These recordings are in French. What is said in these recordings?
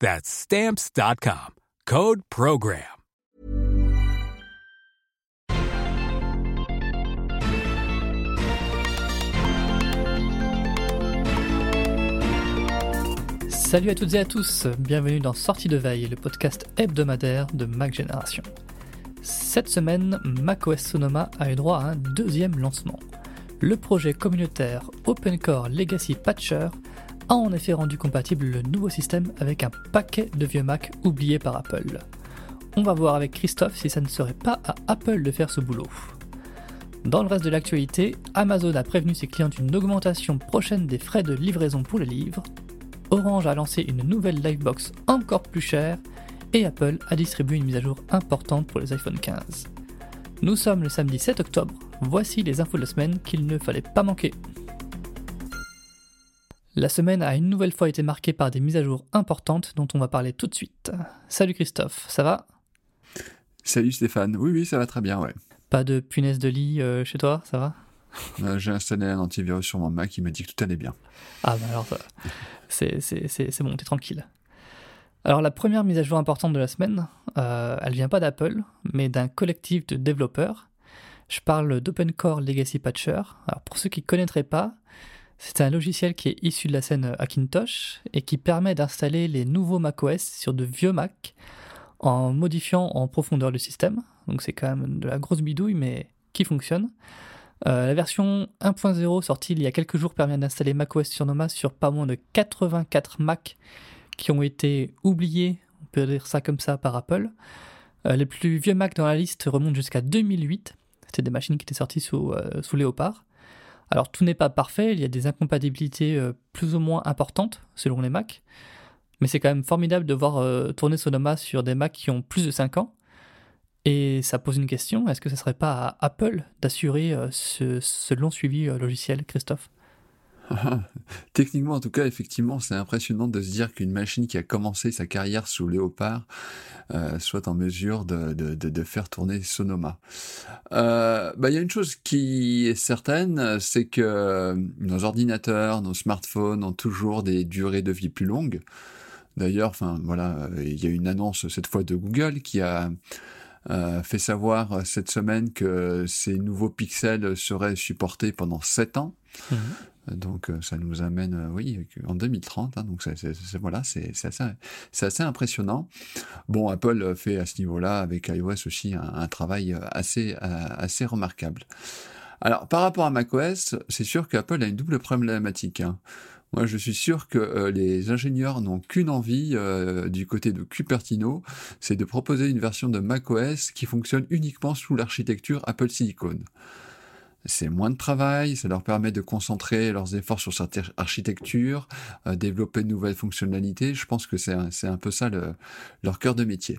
That's Stamps.com. Code PROGRAM. Salut à toutes et à tous, bienvenue dans Sortie de Veille, le podcast hebdomadaire de Mac Génération. Cette semaine, macOS Sonoma a eu droit à un deuxième lancement. Le projet communautaire OpenCore Legacy Patcher a en effet rendu compatible le nouveau système avec un paquet de vieux Mac oubliés par Apple. On va voir avec Christophe si ça ne serait pas à Apple de faire ce boulot. Dans le reste de l'actualité, Amazon a prévenu ses clients d'une augmentation prochaine des frais de livraison pour les livres, Orange a lancé une nouvelle Livebox encore plus chère, et Apple a distribué une mise à jour importante pour les iPhone 15. Nous sommes le samedi 7 octobre, voici les infos de la semaine qu'il ne fallait pas manquer. La semaine a une nouvelle fois été marquée par des mises à jour importantes dont on va parler tout de suite. Salut Christophe, ça va? Salut Stéphane, oui oui ça va très bien ouais. Pas de punaise de lit euh, chez toi, ça va? Euh, J'ai installé un antivirus sur mon Mac qui m'a dit que tout allait bien. Ah bah alors ça, c'est, c'est, c'est, c'est bon, t'es tranquille. Alors la première mise à jour importante de la semaine, euh, elle vient pas d'Apple, mais d'un collectif de développeurs. Je parle d'OpenCore Legacy Patcher. Alors pour ceux qui ne connaîtraient pas, c'est un logiciel qui est issu de la scène Hackintosh et qui permet d'installer les nouveaux macOS sur de vieux Mac en modifiant en profondeur le système. Donc c'est quand même de la grosse bidouille, mais qui fonctionne. Euh, la version 1.0 sortie il y a quelques jours permet d'installer macOS sur Noma sur pas moins de 84 Mac qui ont été oubliés, on peut dire ça comme ça, par Apple. Euh, les plus vieux Mac dans la liste remontent jusqu'à 2008. C'était des machines qui étaient sorties sous, euh, sous Léopard. Alors tout n'est pas parfait, il y a des incompatibilités euh, plus ou moins importantes selon les Macs, mais c'est quand même formidable de voir euh, tourner Sonoma sur des Macs qui ont plus de 5 ans. Et ça pose une question, est-ce que ce serait pas à Apple d'assurer euh, ce, long suivi logiciel, Christophe? Techniquement, en tout cas, effectivement, c'est impressionnant de se dire qu'une machine qui a commencé sa carrière sous Léopard euh, soit en mesure de, faire tourner Sonoma. Euh, bah, il y a une chose qui est certaine, c'est que nos ordinateurs, nos smartphones ont toujours des durées de vie plus longues. D'ailleurs, enfin voilà, il y a une annonce cette fois de Google qui a euh, fait savoir cette semaine que ces nouveaux pixels seraient supportés pendant 7 ans. Mhm. Donc euh, ça nous amène, euh, oui, en 2030. Hein, donc c'est, voilà, c'est, assez, assez impressionnant. Bon, Apple fait à ce niveau-là avec iOS aussi un, un travail assez, euh, assez remarquable. Alors, par rapport à macOS, c'est sûr qu'Apple a une double problématique. Hein. Moi, je suis sûr que euh, les ingénieurs n'ont qu'une envie euh, du côté de Cupertino, c'est de proposer une version de macOS qui fonctionne uniquement sous l'architecture Apple Silicon. C'est moins de travail, ça leur permet de concentrer leurs efforts sur cette architecture, euh, développer de nouvelles fonctionnalités. Je pense que c'est un, un, peu ça leur cœur de métier.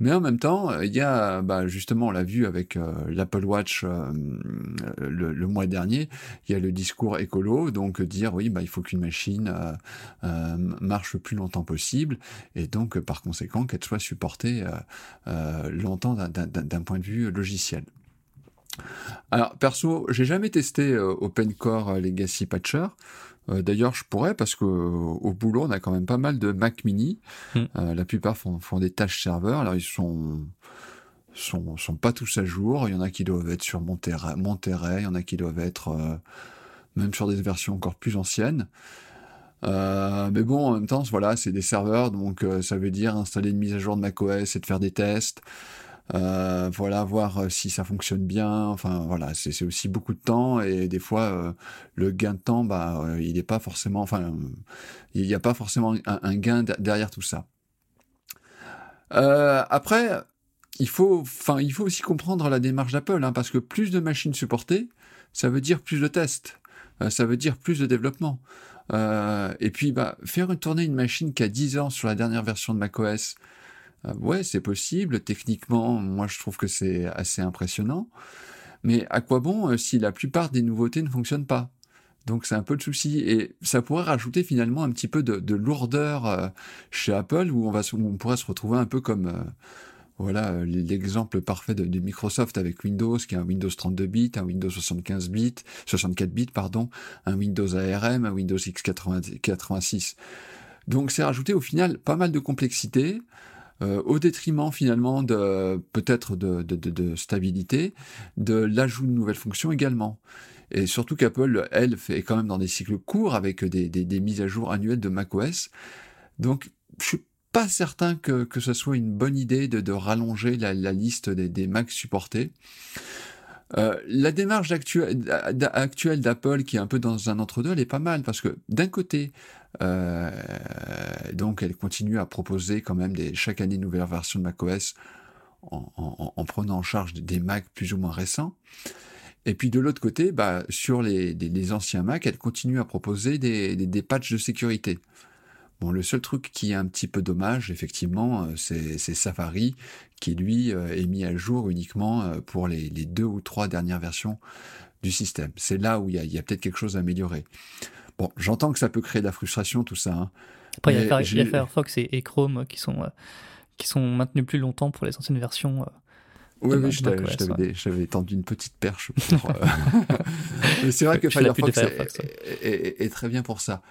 Mais en même temps, euh, il y a, bah, justement, on l'a vu avec euh, l'Apple Watch euh, le, mois dernier, il y a le discours écolo, donc dire oui, bah, il faut qu'une machine marche le plus longtemps possible, et donc par conséquent qu'elle soit supportée longtemps d'un point de vue logiciel. Alors perso, j'ai jamais testé OpenCore Legacy Patcher. Euh, d'ailleurs, je pourrais parce que au boulot, on a quand même pas mal de Mac Mini. Hmm. Euh, la plupart font, des tâches serveurs. Alors ils sont sont sont pas tous à jour. Il y en a qui doivent être sur Monterey, Monterey. Il y en a qui doivent être euh, même sur des versions encore plus anciennes. mais bon, en même temps, voilà, c'est des serveurs, donc ça veut dire installer une mise à jour de macOS et de faire des tests. Euh, voilà, voir euh, si ça fonctionne bien. Enfin, voilà, c'est aussi beaucoup de temps et des fois euh, le gain de temps, bah, il n'est pas forcément. Enfin, il n'y a pas forcément un, gain derrière tout ça. après, il faut, enfin, il faut aussi comprendre la démarche d'Apple, hein, parce que plus de machines supportées, ça veut dire plus de tests, ça veut dire plus de développement. et puis, bah, faire tourner une machine qui a 10 ans sur la dernière version de macOS, euh, ouais, c'est possible. Techniquement, moi, je trouve que c'est assez impressionnant. Mais à quoi bon euh, si la plupart des nouveautés ne fonctionnent pas? Donc c'est un peu le souci et ça pourrait rajouter finalement un petit peu de, lourdeur euh, chez Apple où on va on pourrait se retrouver un peu comme voilà l'exemple parfait de, Microsoft avec Windows qui est un Windows 32 bits, un Windows 75 bits, 64 bits pardon, un Windows ARM, un Windows x86. Donc c'est rajouter au final pas mal de complexité. Euh, au détriment finalement de peut-être de, de, de, stabilité, de l'ajout de nouvelles fonctions également. Et surtout qu'Apple, elle, fait quand même dans des cycles courts avec des, des, des mises à jour annuelles de macOS. Donc, je suis pas certain que, que ce soit une bonne idée de, de rallonger la, la liste des, des Macs supportés. Euh, la démarche actuelle d'Apple, qui est un peu dans un entre-deux, elle est pas mal parce que d'un côté, euh, donc elle continue à proposer quand même des, chaque année une nouvelle version de macOS en, en, en prenant en charge des Macs plus ou moins récents. Et puis de l'autre côté, bah, sur les, les, anciens Macs, elle continue à proposer des, des, patchs de sécurité. Bon, le seul truc qui est un petit peu dommage, effectivement, euh, c'est Safari, qui lui euh, est mis à jour uniquement euh, pour les, deux ou trois dernières versions du système. C'est là où il y a, peut-être quelque chose à améliorer. Bon, j'entends que ça peut créer de la frustration, tout ça. Hein. Après, il y, a Firefox et, Chrome qui sont, qui sont maintenus plus longtemps pour les anciennes versions. Oui, oui, je t'avais tendu une petite perche. Pour, Mais c'est vrai que Firefox, est, très bien pour ça.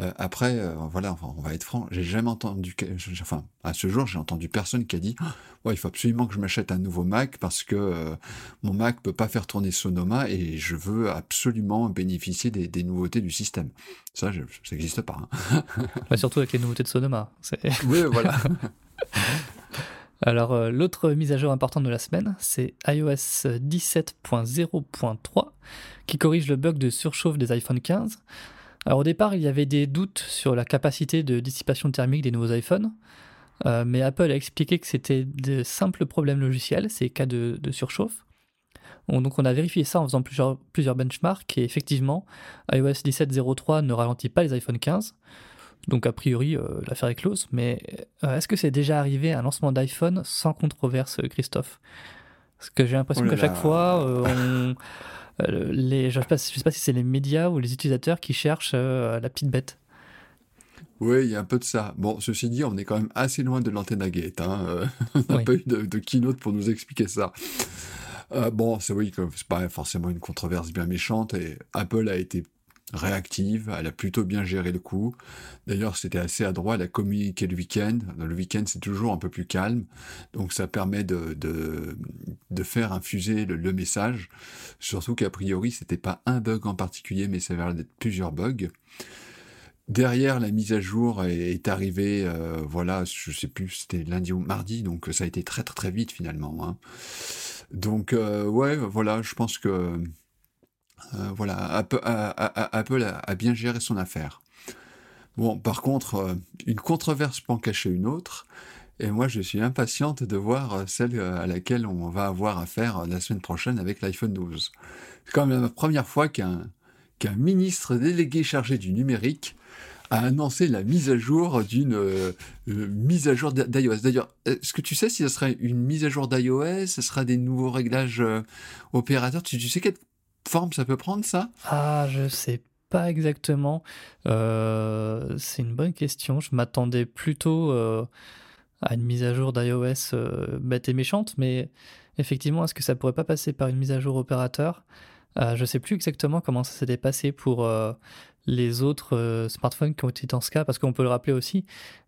Euh, après, euh, voilà, on va être franc, j'ai jamais entendu, enfin, à ce jour, j'ai entendu personne qui a dit, oh, il faut absolument que je m'achète un nouveau Mac parce que euh, mon Mac peut pas faire tourner Sonoma et je veux absolument bénéficier des, nouveautés du système. Ça, ça n'existe pas. Hein. surtout avec les nouveautés de Sonoma. Oui, voilà. Alors, l'autre mise à jour importante de la semaine, c'est iOS 17.0.3 qui corrige le bug de surchauffe des iPhone 15. Alors au départ, il y avait des doutes sur la capacité de dissipation thermique des nouveaux iPhones, euh, mais Apple a expliqué que c'était de simples problèmes logiciels, ces cas de, surchauffe. donc on a vérifié ça en faisant plusieurs, plusieurs benchmarks, et effectivement, iOS 17.03 ne ralentit pas les iPhone 15. Donc a priori, euh, l'affaire est close, mais euh, est-ce que c'est déjà arrivé un lancement d'iPhone sans controverse, Christophe? Parce que j'ai l'impression oh qu'à chaque fois, on... Euh, les, je ne sais, pas, sais pas si c'est les médias ou les utilisateurs qui cherchent euh, la petite bête. Oui, il y a un peu de ça. Bon, ceci dit, on est quand même assez loin de l'antenne à gate. Hein. Euh, on n'a pas eu de, keynote pour nous expliquer ça. bon, c'est oui, c'est pas forcément une controverse bien méchante et Apple a été réactive, elle a plutôt bien géré le coup. D'ailleurs, c'était assez adroit, elle a communiqué le week-end. Le week-end, c'est toujours un peu plus calme, donc ça permet de, de, faire infuser le, message. Surtout qu'a priori, c'était pas un bug en particulier, mais ça avait l'air d'être plusieurs bugs. Derrière, la mise à jour est, arrivée, euh, voilà, je sais plus, c'était lundi ou mardi, donc ça a été très très très vite finalement. Hein. Donc euh, ouais, voilà, je pense que voilà, Apple, a, bien géré son affaire. Bon, par contre, une controverse peut en cacher une autre. Et moi, je suis impatiente de voir celle à laquelle on va avoir affaire la semaine prochaine avec l'iPhone 12. C'est quand même la première fois qu'un ministre délégué chargé du numérique a annoncé la mise à jour d'une euh, euh, mise à jour d'iOS. D'ailleurs, est-ce que tu sais si ce sera une mise à jour d'iOS, ce sera des nouveaux réglages euh, opérateurs? Tu, sais quelle forme ça peut prendre ça? Ah, je sais pas exactement. c'est une bonne question. Je m'attendais plutôt à une mise à jour d'iOS bête et méchante, mais effectivement, est-ce que ça pourrait pas passer par une mise à jour opérateur? Je sais plus exactement comment ça s'était passé pour les autres euh, smartphones qui ont été dans ce cas, parce qu'on peut le rappeler aussi,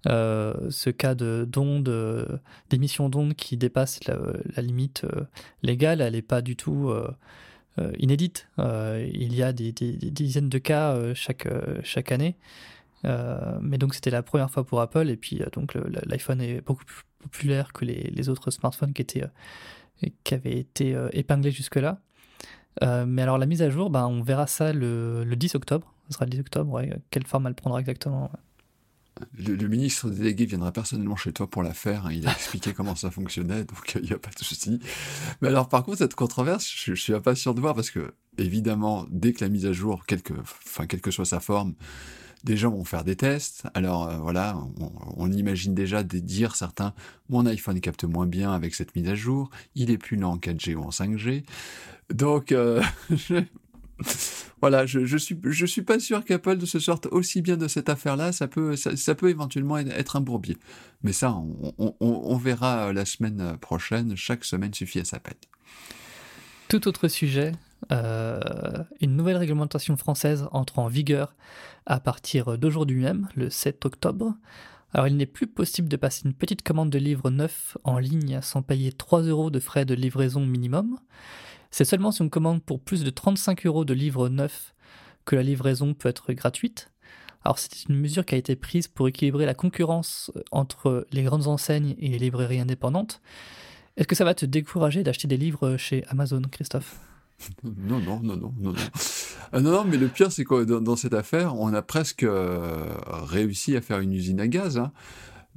euh, ce cas d'ondes, euh, d'émission d'ondes qui dépasse la, limite légale, elle n'est pas du tout inédite. il y a des, dizaines de cas chaque, chaque année. mais donc c'était la première fois pour Apple, et puis donc l'iPhone est beaucoup plus populaire que les, autres smartphones qui, étaient, qui avaient été épinglés jusque-là. mais alors la mise à jour, ben, on verra ça le, le 10 octobre ce sera le 10 octobre, Quelle forme elle prendra exactement le, ministre délégué viendra personnellement chez toi pour la faire. Hein. Il a expliqué comment ça fonctionnait, donc il n'y a pas de souci. Mais alors, par contre, cette controverse, je, suis impatient de voir parce que, évidemment, dès que la mise à jour, quelle que, enfin, quelle que soit sa forme, des gens vont faire des tests. Alors euh, voilà, on, imagine déjà de dire certains, mon iPhone capte moins bien avec cette mise à jour, il est plus lent en 4G ou en 5G. Donc, euh, voilà, je, je suis pas sûr qu'Apple se sorte aussi bien de cette affaire-là. Ça peut ça, peut éventuellement être un bourbier, mais ça on, verra la semaine prochaine. Chaque semaine suffit à sa peine. Tout autre sujet, euh, une nouvelle réglementation française entre en vigueur à partir d'aujourd'hui même, le 7 octobre. Alors il n'est plus possible de passer une petite commande de livres neufs en ligne sans payer 3 euros de frais de livraison minimum. C'est seulement si on commande pour plus de 35 euros de livres neufs que la livraison peut être gratuite. Alors c'est une mesure qui a été prise pour équilibrer la concurrence euh, entre les grandes enseignes et les librairies indépendantes. Est-ce que ça va te décourager d'acheter des livres chez Amazon, Christophe? Non, non, non, non, non, non. Euh, non, non, mais le pire, c'est que dans, cette affaire, on a presque euh, réussi à faire une usine à gaz. Hein.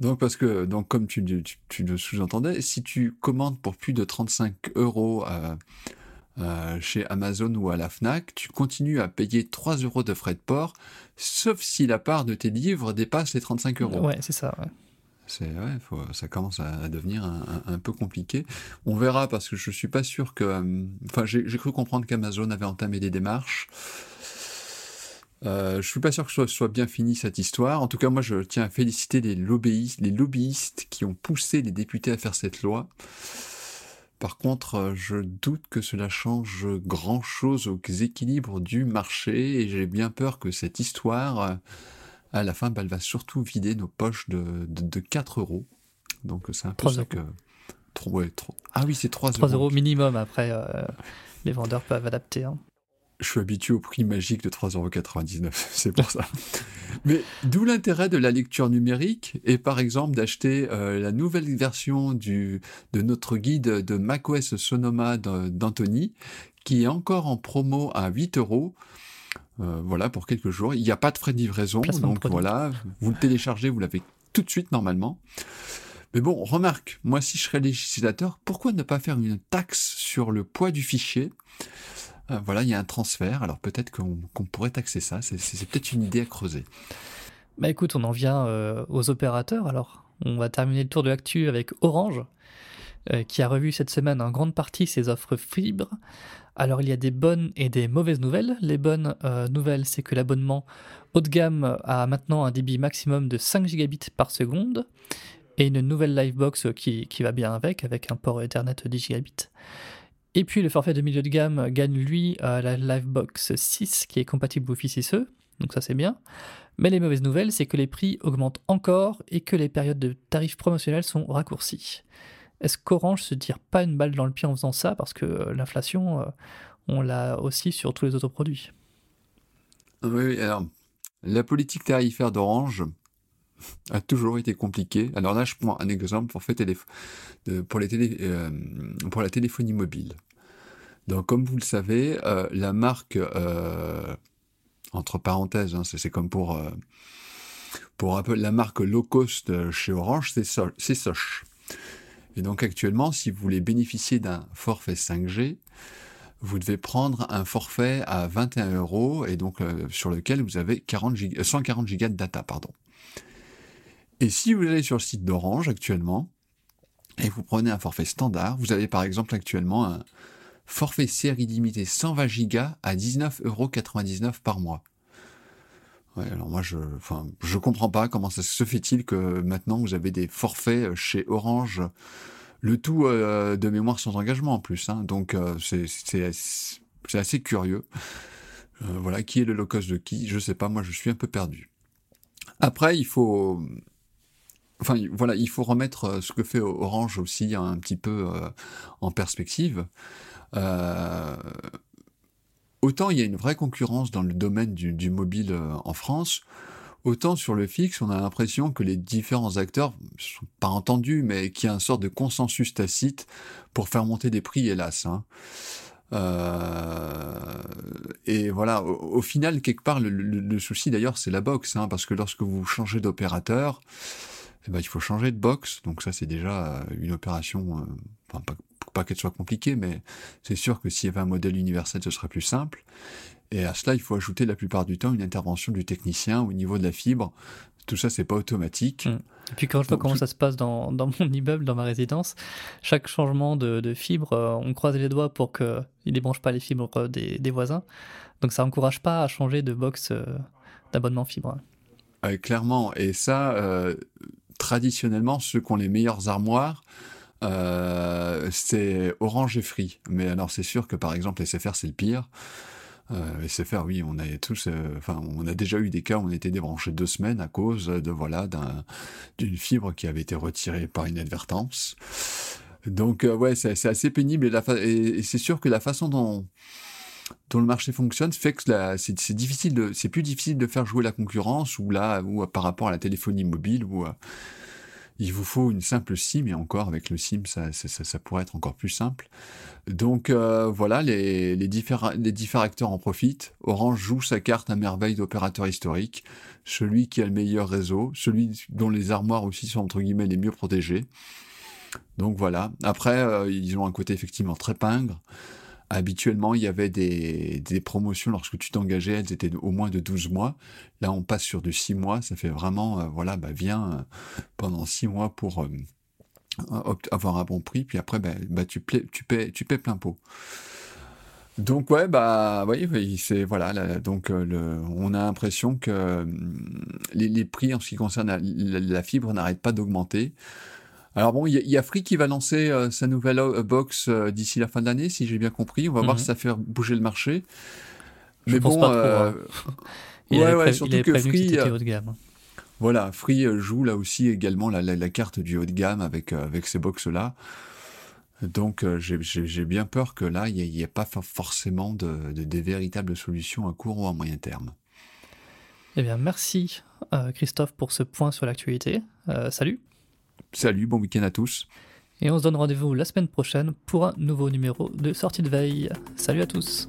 Donc, parce que, donc, comme tu, le sous-entendais, si tu commandes pour plus de 35 euros euh, chez Amazon ou à la FNAC, tu continues à payer 3 euros de frais de port, sauf si la part de tes livres dépasse les 35 euros. Ouais, c'est ça, ouais. C'est, ouais, ça commence à, devenir un, peu compliqué. On verra parce que je suis pas sûr que. Euh, enfin, j'ai, cru comprendre qu'Amazon avait entamé des démarches. Euh, je suis pas sûr que ce soit, bien fini cette histoire. En tout cas, moi, je tiens à féliciter les lobbyistes, les lobbyistes qui ont poussé les députés à faire cette loi. Par contre, euh, je doute que cela change grand-chose aux équilibres du marché et j'ai bien peur que cette histoire, euh, à la fin, bah, elle va surtout vider nos poches de, de, 4 euros. Donc c'est un peu ça que... Ah oui, c'est 3, 3 euros. minimum, après, euh, les vendeurs peuvent adapter. Hein je suis habitué au prix magique de 3,99€, c'est pour ça. Mais d'où l'intérêt de la lecture numérique et par exemple d'acheter euh, la nouvelle version du, de notre guide de macOS Sonoma d'Anthony, qui est encore en promo à 8 euros. Euh, voilà, pour quelques jours. Il n'y a pas de frais de livraison, donc voilà, vous le téléchargez, vous l'avez tout de suite normalement. Mais bon, remarque, moi si je serais législateur, pourquoi ne pas faire une taxe sur le poids du fichier? Voilà, il y a un transfert, alors peut-être qu'on pourrait taxer ça, c'est peut-être une idée à creuser. Bah écoute, on en vient euh, aux opérateurs, alors on va terminer le tour de l'actu avec Orange, euh, qui a revu cette semaine en grande partie ses offres fibres. Alors il y a des bonnes et des mauvaises nouvelles. Les bonnes nouvelles, c'est que l'abonnement haut de gamme a maintenant un débit maximum de 5 gigabits par seconde et une nouvelle Livebox qui, qui va bien avec, avec un port Ethernet 10 gigabits. Et puis le forfait de milieu de gamme gagne lui la Livebox 6 qui est compatible Wi-Fi 6E, donc ça c'est bien. Mais les mauvaises nouvelles, c'est que les prix augmentent encore et que les périodes de tarifs promotionnels sont raccourcies. Est-ce qu'Orange se tire pas une balle dans le pied en faisant ça? Parce que euh, l'inflation, euh, on l'a aussi sur tous les autres produits. Oui, alors la politique tarifaire d'Orange, a toujours été compliqué. Alors là, je prends un exemple pour, les euh, pour la téléphonie mobile. Donc, comme vous le savez, euh, la marque, euh, entre parenthèses, hein, c'est comme pour, la marque low cost chez Orange, c'est Soch. Et donc, actuellement, si vous voulez bénéficier d'un forfait 5G, vous devez prendre un forfait à 21 euros et donc sur lequel vous avez 40 140 gigas de data, pardon. Et si vous allez sur le site d'Orange actuellement et vous prenez un forfait standard, vous avez par exemple actuellement un, forfait série limitée 120 Go à 19,99€ par mois. Ouais, alors moi je, enfin, je comprends pas comment ça se fait-il que maintenant vous avez des forfaits chez Orange, le tout euh, de mémoire sans engagement en plus. Hein. donc euh, c'est assez curieux. Euh, voilà, qui est le low cost de qui Je sais pas. Moi je suis un peu perdu. Après il faut, enfin voilà, il faut remettre ce que fait Orange aussi un petit peu en perspective. Euh, autant il y a une vraie concurrence dans le domaine du, mobile euh, en France, autant sur le fixe, on a l'impression que les différents acteurs sont pas entendus, mais qu'il y a une sorte de consensus tacite pour faire monter des prix, hélas. Hein. Euh, et voilà, au, final, quelque part, le, souci d'ailleurs, c'est la box, hein, parce que lorsque vous changez d'opérateur, eh ben, il faut changer de box. Donc ça, c'est déjà une opération, enfin, pas, pas qu'elle soit compliquée, mais c'est sûr que s'il y avait un modèle universel, ce serait plus simple. Et à cela, il faut ajouter la plupart du temps une intervention du technicien au niveau de la fibre. Tout ça, c'est pas automatique. Mmh. Et puis quand je vois comment ça se passe dans, dans, mon immeuble, dans ma résidence, chaque changement de, de fibre, euh, on croise les doigts pour qu'il ne débranche pas les fibres des, des, voisins. Donc ça n'encourage pas à changer de box euh, d'abonnement fibre. clairement. Et ça, euh, traditionnellement, ceux qui ont les meilleures armoires, euh, c'est Orange et Free. Mais alors c'est sûr que par exemple SFR c'est le pire. Euh, SFR, oui, on a tous, euh, enfin, on a déjà eu des cas où on était débranché deux semaines à cause de voilà d'une fibre qui avait été retirée par inadvertance. Donc euh, ouais, c'est assez pénible et, et c'est sûr que la façon dont dont le marché fonctionne fait que c'est difficile de, c'est plus difficile de faire jouer la concurrence ou là ou par rapport à la téléphonie mobile ou il vous faut une simple SIM, et encore avec le SIM, ça, ça, pourrait être encore plus simple. Donc euh, voilà, les, les, différents, les différents acteurs en profitent. Orange joue sa carte à merveille d'opérateur historique, celui qui a le meilleur réseau, celui dont les armoires aussi sont entre guillemets les mieux protégées. Donc voilà. Après, euh, ils ont un côté effectivement très pingre habituellement, il y avait des, promotions lorsque tu t'engageais, elles étaient au moins de 12 mois. Là, on passe sur de 6 mois. Ça fait vraiment, euh, voilà, bah, viens euh, pendant 6 mois pour euh, avoir un bon prix. Puis après, bah, bah, tu, tu, paies, tu paies plein pot. Donc ouais bah oui, c'est voilà donc on a l'impression que les, prix en ce qui concerne la fibre n'arrêtent pas d'augmenter. Alors bon, il y, a Free qui va lancer euh, sa nouvelle euh, box euh, d'ici la fin de l'année, si j'ai bien compris. On va voir mhm. si ça fait bouger le marché. Je Mais pense bon, pas trop, hein. ouais, ouais, surtout que Free, haut de gamme. Voilà, Free joue là aussi également la, la, carte du haut de gamme avec avec ces box là. Donc j'ai bien peur que là, il n'y ait, pas forcément de, de, des véritables solutions à court ou à moyen terme. Eh bien, merci Christophe pour ce point sur l'actualité. salut. Salut, bon week-end à tous. Et on se donne rendez-vous la semaine prochaine pour un nouveau numéro de sortie de veille. Salut à tous.